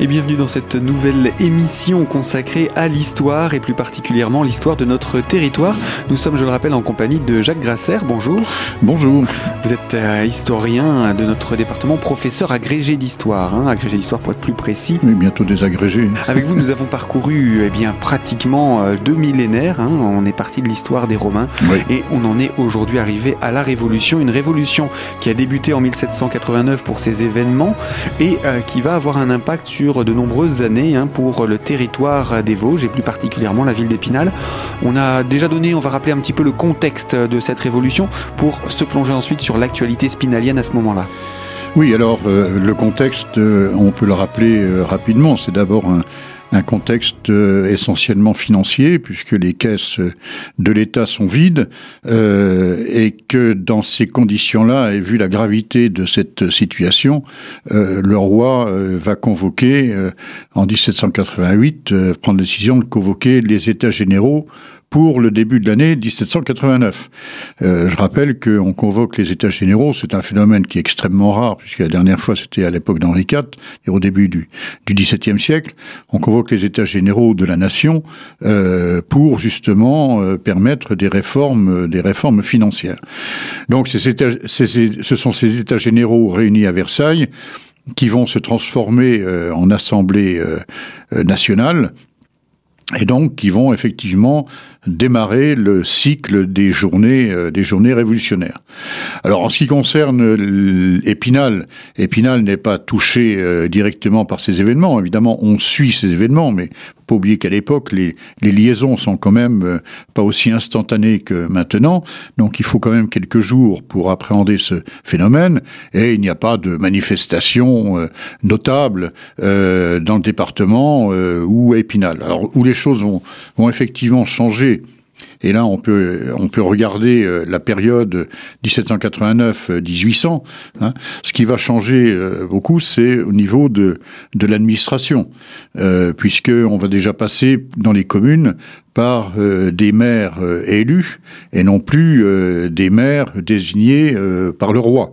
et bienvenue dans cette nouvelle émission consacrée à l'histoire et plus particulièrement l'histoire de notre territoire. Nous sommes, je le rappelle, en compagnie de Jacques Grasser. Bonjour. Bonjour. Vous êtes euh, historien de notre département, professeur agrégé d'histoire, hein, agrégé d'histoire pour être plus précis. Oui, bientôt désagrégé. Avec vous, nous avons parcouru eh bien pratiquement euh, deux millénaires. Hein. On est parti de l'histoire des Romains et on en est aujourd'hui arrivé à la Révolution, une révolution qui a débuté en 1789 pour ses événements et euh, qui va avoir un impact sur de nombreuses années hein, pour le territoire des Vosges et plus particulièrement la ville d'Épinal. On a déjà donné, on va rappeler un petit peu le contexte de cette révolution pour se plonger ensuite sur l'actualité spinalienne à ce moment-là. Oui, alors euh, le contexte, euh, on peut le rappeler euh, rapidement. C'est d'abord un, un contexte euh, essentiellement financier, puisque les caisses de l'État sont vides, euh, et que dans ces conditions-là, et vu la gravité de cette situation, euh, le roi euh, va convoquer, euh, en 1788, prendre la décision de convoquer les États généraux pour le début de l'année 1789. Euh, je rappelle qu'on convoque les États généraux, c'est un phénomène qui est extrêmement rare, puisque la dernière fois c'était à l'époque d'Henri IV, et au début du, du XVIIe siècle. On convoque les États généraux de la nation euh, pour justement euh, permettre des réformes, des réformes financières. Donc ce sont ces États généraux réunis à Versailles qui vont se transformer euh, en assemblée euh, nationale et donc qui vont effectivement démarrer le cycle des journées, euh, des journées révolutionnaires. Alors en ce qui concerne Épinal, Épinal n'est pas touché euh, directement par ces événements. Évidemment, on suit ces événements, mais pas oublier qu'à l'époque, les, les, liaisons sont quand même euh, pas aussi instantanées que maintenant. Donc il faut quand même quelques jours pour appréhender ce phénomène. Et il n'y a pas de manifestation euh, notable euh, dans le département ou à Épinal. Alors où les choses vont, vont effectivement changer et là, on peut, on peut regarder euh, la période 1789-1800. Hein. Ce qui va changer euh, beaucoup, c'est au niveau de, de l'administration, euh, puisqu'on va déjà passer dans les communes par euh, des maires euh, élus et non plus euh, des maires désignés par le roi.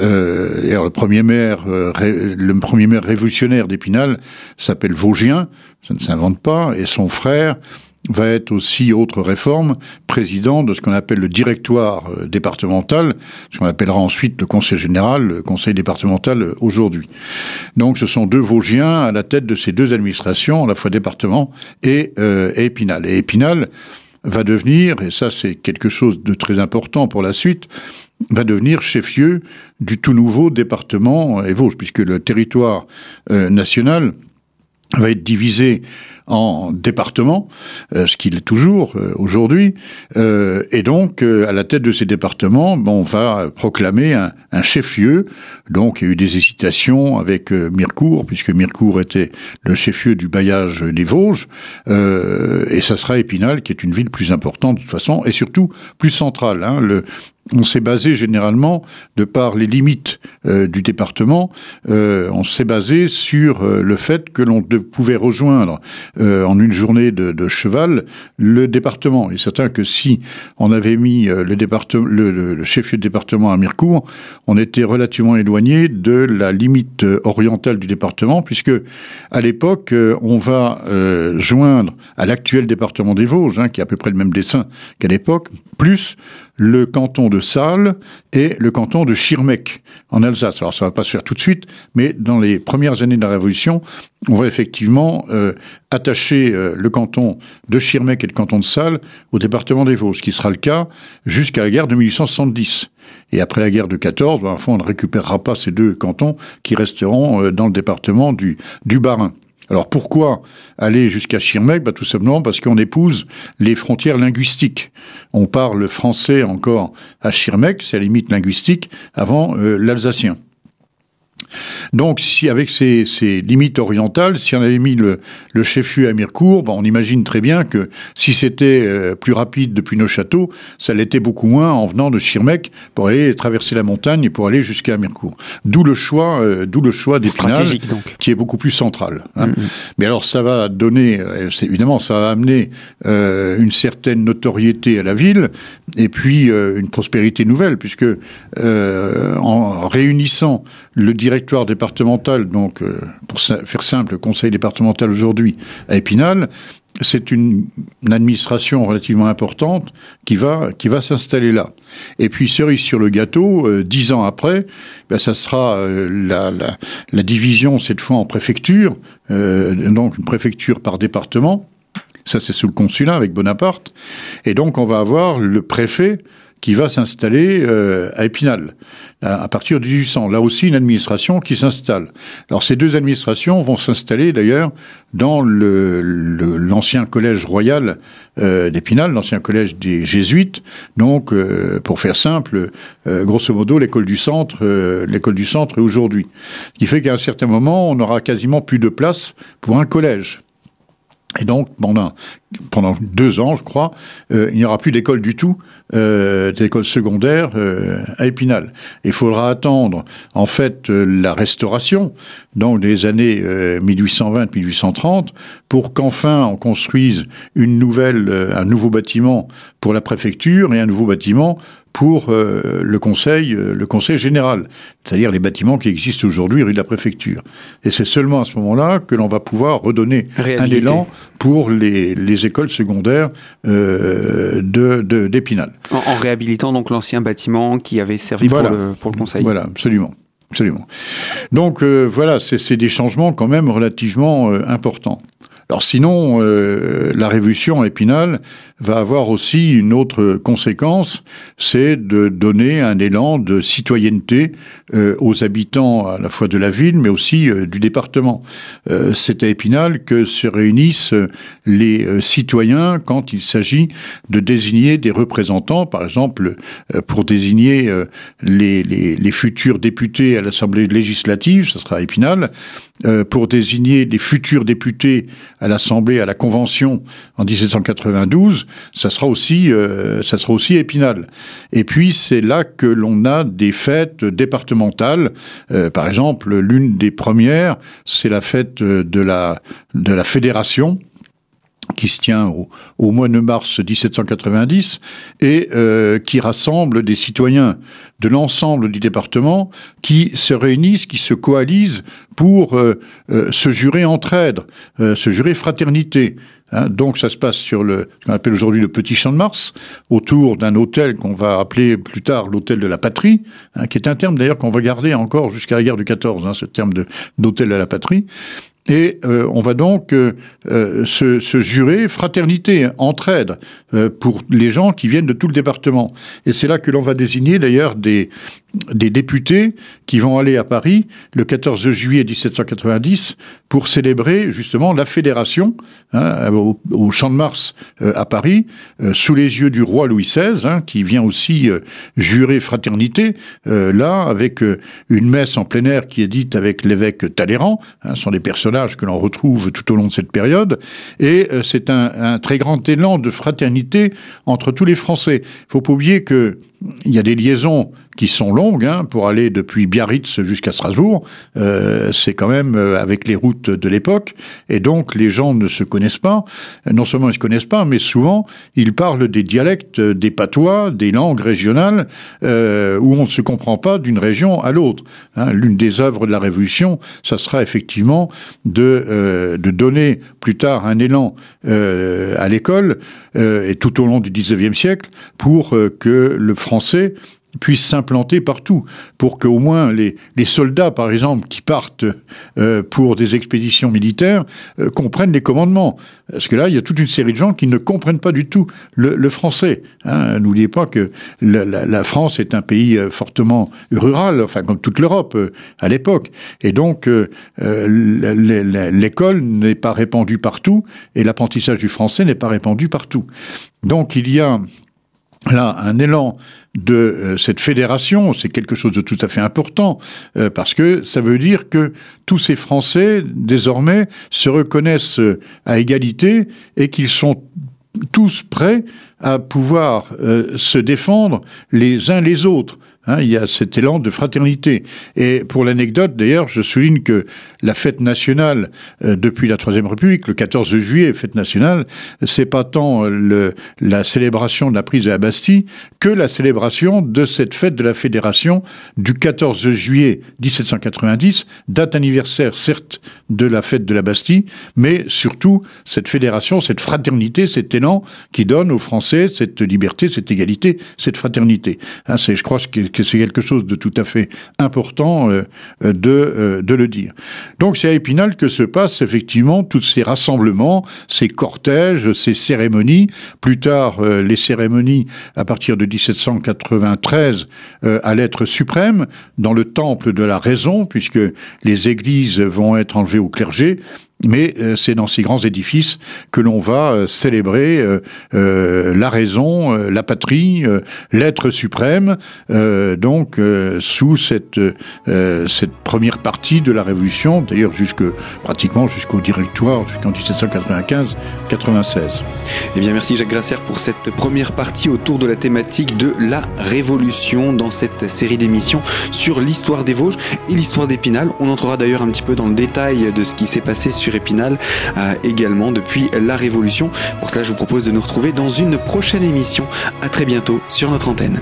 alors le premier maire, le premier maire révolutionnaire d'Épinal s'appelle Vosgien, ça ne s'invente pas, et son frère va être aussi, autre réforme, président de ce qu'on appelle le directoire euh, départemental, ce qu'on appellera ensuite le conseil général, le conseil départemental euh, aujourd'hui. Donc ce sont deux Vosgiens à la tête de ces deux administrations, à la fois département et, euh, et Épinal. Et Épinal va devenir, et ça c'est quelque chose de très important pour la suite, va devenir chef-lieu du tout nouveau département et Vosges, puisque le territoire national va être divisé en départements, euh, ce qu'il est toujours euh, aujourd'hui, euh, et donc à la tête de ces départements, on va proclamer un, un chef-lieu. Donc il y a eu des hésitations avec Mirecourt, puisque Mirecourt était le chef-lieu du bailliage des Vosges, et ça sera Épinal, qui est une ville plus importante de toute façon, et surtout plus centrale. Hein, le, on s'est basé généralement, de par les limites euh, du département, euh, on s'est basé sur euh, le fait que l'on pouvait rejoindre en une journée de, cheval le département. Il est certain que si on avait mis le, chef-lieu de département à Mirecourt, on était relativement éloigné de la limite orientale du département, puisque à l'époque, on va joindre à l'actuel département des Vosges, hein, qui a à peu près le même dessin qu'à l'époque, plus le canton de Salles et le canton de Schirmeck en Alsace. Alors ça va pas se faire tout de suite, mais dans les premières années de la Révolution, on va effectivement euh, attacher euh, le canton de Schirmeck et le canton de Salles au département des Vosges, ce qui sera le cas jusqu'à la guerre de 1870. Et après la guerre de 14, ben, enfin, on ne récupérera pas ces deux cantons qui resteront euh, dans le département du, du Bas-Rhin. Alors pourquoi aller jusqu'à Schirmeck? Bah, Tout simplement parce qu'on épouse les frontières linguistiques. On parle français encore à Schirmeck, c'est la limite linguistique, avant euh, l'alsacien. Donc, si avec ces, ces, limites orientales, si on avait mis le, le chef-lieu à Mirecourt, ben, on imagine très bien que si c'était euh, plus rapide depuis nos châteaux, ça l'était beaucoup moins en venant de Schirmeck pour aller traverser la montagne et pour aller jusqu'à Mirecourt. D'où le choix, euh, d'où le choix d'Épinal, qui est beaucoup plus central. Hein. Mm -hmm. Mais alors, ça va donner, euh, évidemment, ça va amener euh, une certaine notoriété à la ville et puis une prospérité nouvelle, puisque en réunissant le directeur directoire départemental, donc pour faire simple, le conseil départemental aujourd'hui à Épinal, c'est une, administration relativement importante qui va, qui va s'installer là. Et puis, cerise sur le gâteau, euh, dix ans après, ben, ça sera euh, la, la, division, cette fois en préfecture, euh, donc une préfecture par département. Ça, c'est sous le consulat avec Bonaparte. Et donc, on va avoir le préfet qui va s'installer euh, à Épinal à, partir de 1800. Là aussi, une administration qui s'installe. Alors ces deux administrations vont s'installer d'ailleurs dans l'ancien le, collège royal euh, d'Épinal, l'ancien collège des jésuites. Donc, euh, pour faire simple, euh, grosso modo, l'école du centre, euh, l'école du centre est aujourd'hui. Ce qui fait qu'à un certain moment, on aura quasiment plus de place pour un collège. Et donc, pendant, pendant deux ans, je crois, euh, il n'y aura plus d'école du tout, euh, d'école secondaire euh, à Épinal. Il faudra attendre, en fait, euh, la restauration, donc des années 1820-1830, pour qu'enfin on construise une nouvelle, un nouveau bâtiment pour la préfecture et un nouveau bâtiment pour euh, le conseil, euh, le conseil général, c'est-à-dire les bâtiments qui existent aujourd'hui rue de la préfecture. Et c'est seulement à ce moment-là que l'on va pouvoir redonner un élan pour les, les écoles secondaires euh, de d'Épinal. En, en, réhabilitant donc l'ancien bâtiment qui avait servi pour, le, pour, le, conseil. Voilà, absolument. Absolument. Donc euh, voilà, c'est des changements quand même relativement importants. Alors sinon, euh, la révolution épinale va avoir aussi une autre conséquence, c'est de donner un élan de citoyenneté euh, aux habitants à la fois de la ville, mais aussi euh, du département. c'est à Épinal que se réunissent les citoyens quand il s'agit de désigner des représentants, par exemple pour désigner les, les, les, futurs députés à l'Assemblée législative, ce sera à Épinal, pour désigner les futurs députés à l'Assemblée, à la Convention en 1792, ça sera aussi, euh, ça sera aussi Épinal. Et puis c'est là que l'on a des fêtes départementales. Euh, par exemple, l'une des premières, c'est la fête de la de la fédération qui se tient au, au, mois de mars 1790 et euh, qui rassemble des citoyens de l'ensemble du département qui se réunissent, qui se coalisent pour euh, euh, se jurer entraide, euh, se jurer fraternité. Hein. donc ça se passe sur le, ce qu'on appelle aujourd'hui le Petit Champ de Mars, autour d'un hôtel qu'on va appeler plus tard l'hôtel de la patrie, hein, qui est un terme d'ailleurs qu'on va garder encore jusqu'à la guerre du 14, hein, ce terme d'hôtel de, de la patrie. Et euh, on va donc euh, euh, se, jurer fraternité, entraide pour les gens qui viennent de tout le département. Et c'est là que l'on va désigner d'ailleurs des, députés qui vont aller à Paris le 14 juillet 1790 pour célébrer justement la fédération hein, au, Champ de Mars à Paris, sous les yeux du roi Louis XVI, hein, qui vient aussi jurer fraternité, là, avec une messe en plein air qui est dite avec l'évêque Talleyrand, hein, ce sont des personnages que l'on retrouve tout au long de cette période, et c'est un, un, très grand élan de fraternité entre tous les Français. Il faut pas oublier que il y a des liaisons qui sont longues, hein, pour aller depuis Biarritz jusqu'à Strasbourg, euh, c'est quand même euh, avec les routes de l'époque, et donc les gens ne se connaissent pas. Non seulement ils se connaissent pas, mais souvent ils parlent des dialectes, des patois, des langues régionales, euh, où on ne se comprend pas d'une région à l'autre. Hein. L'une des œuvres de la Révolution, ça sera effectivement de, euh, de donner plus tard un élan euh, à l'école, euh, et tout au long du XIXe siècle, pour que le français puisse s'implanter partout, pour qu'au moins les, les, soldats, par exemple, qui partent euh, pour des expéditions militaires, euh, comprennent les commandements. Parce que là, il y a toute une série de gens qui ne comprennent pas du tout le, français. Hein. N'oubliez pas que la, France est un pays euh, fortement rural, enfin comme toute l'Europe à l'époque. Et donc, l'école n'est pas répandue partout, et l'apprentissage du français n'est pas répandu partout. Donc, il y a là un élan de euh, cette fédération, c'est quelque chose de tout à fait important, euh, parce que ça veut dire que tous ces Français, désormais, se reconnaissent euh, à égalité et qu'ils sont tous prêts à pouvoir se défendre les uns les autres. Hein, il y a cet élan de fraternité. Et pour l'anecdote, d'ailleurs, je souligne que la fête nationale euh, depuis la Troisième République, le 14 juillet, fête nationale, c'est pas tant le, la célébration de la prise de la Bastille que la célébration de cette fête de la Fédération du 14 juillet 1790, date anniversaire certes de la fête de la Bastille, mais surtout cette fédération, cette fraternité, cet élan qui donne aux Français cette liberté, cette égalité, cette fraternité. Hein, je crois que, c'est quelque chose de tout à fait important euh, de, euh, de le dire. Donc c'est à Épinal que se passent effectivement tous ces rassemblements, ces cortèges, ces cérémonies. Plus tard, euh, les cérémonies à partir de 1793 à l'être suprême dans le temple de la raison, puisque les églises vont être enlevées au clergé mais euh, c'est dans ces grands édifices que l'on va euh, célébrer euh, la raison, la patrie, l'être suprême, donc sous cette, première partie de la Révolution, d'ailleurs jusque, pratiquement jusqu'au directoire, jusqu'en 1795-96. Eh bien merci Jacques Grasser pour cette première partie autour de la thématique de la Révolution dans cette série d'émissions sur l'histoire des Vosges et l'histoire d'Épinal. On entrera d'ailleurs un petit peu dans le détail de ce qui s'est passé sur Épinal euh, également depuis la Révolution. Pour cela, je vous propose de nous retrouver dans une prochaine émission. À très bientôt sur notre antenne.